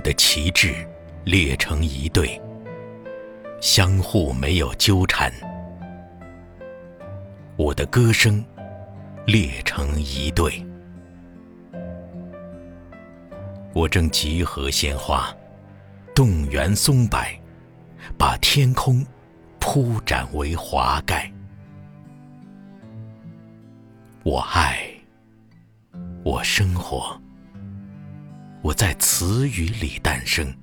的旗帜列成一队，相互没有纠缠；我的歌声列成一队，我正集合鲜花，动员松柏，把天空铺展为华盖。我爱，我生活。我在词语里诞生，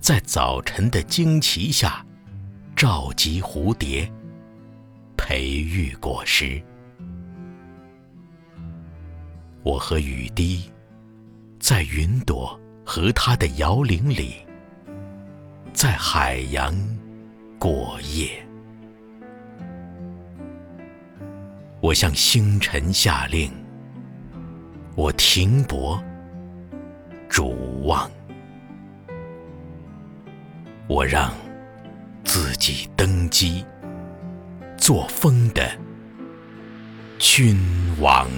在早晨的惊奇下召集蝴蝶，培育果实。我和雨滴在云朵和它的摇铃里，在海洋过夜。我向星辰下令，我停泊。主望，我让自己登基，做风的君王。